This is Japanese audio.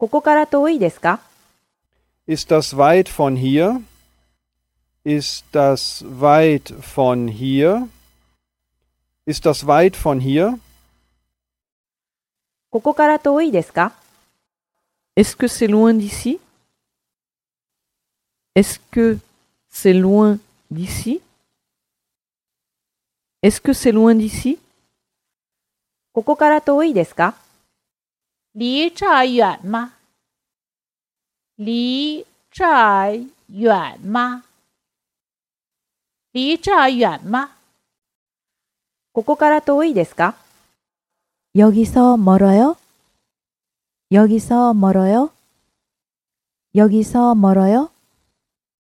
ここから遠いですか Ist das weit von hier? Ist das weit von hier? Ist das weit von hier? ここから遠いですか Est-ce que c'est loin d'ici Est-ce que c'est loin d'ici Est-ce que c'est loin d'ici ここから遠いですか离这儿远吗？离这儿远吗？离这儿远吗？ここから遠いですか 여기서 멀어요? 여기서 멀어요? 여기서 멀어요?